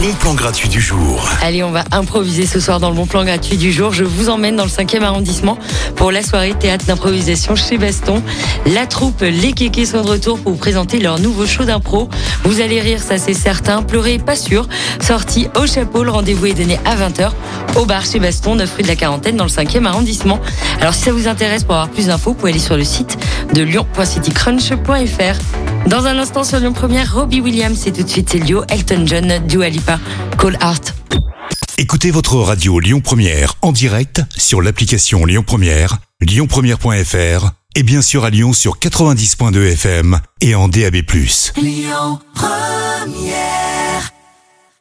bon plan gratuit du jour. Allez, on va improviser ce soir dans le bon plan gratuit du jour. Je vous emmène dans le 5e arrondissement pour la soirée théâtre d'improvisation chez Baston. La troupe Les Kékés sont de retour pour vous présenter leur nouveau show d'impro. Vous allez rire, ça c'est certain. Pleurer, pas sûr. Sortie au chapeau, le rendez-vous est donné à 20h au bar chez Baston, 9 rue de la Quarantaine dans le 5e arrondissement. Alors si ça vous intéresse pour avoir plus d'infos, vous pouvez aller sur le site de lyon.citycrunch.fr. Dans un instant sur Lyon Première, Robbie Williams et tout de suite c'est Lio, Elton John, Dua Lipa, Call Art. Écoutez votre radio Lyon Première en direct sur l'application Lyon Première, lyonpremière.fr et bien sûr à Lyon sur 90.2 FM et en DAB+. Lyon Première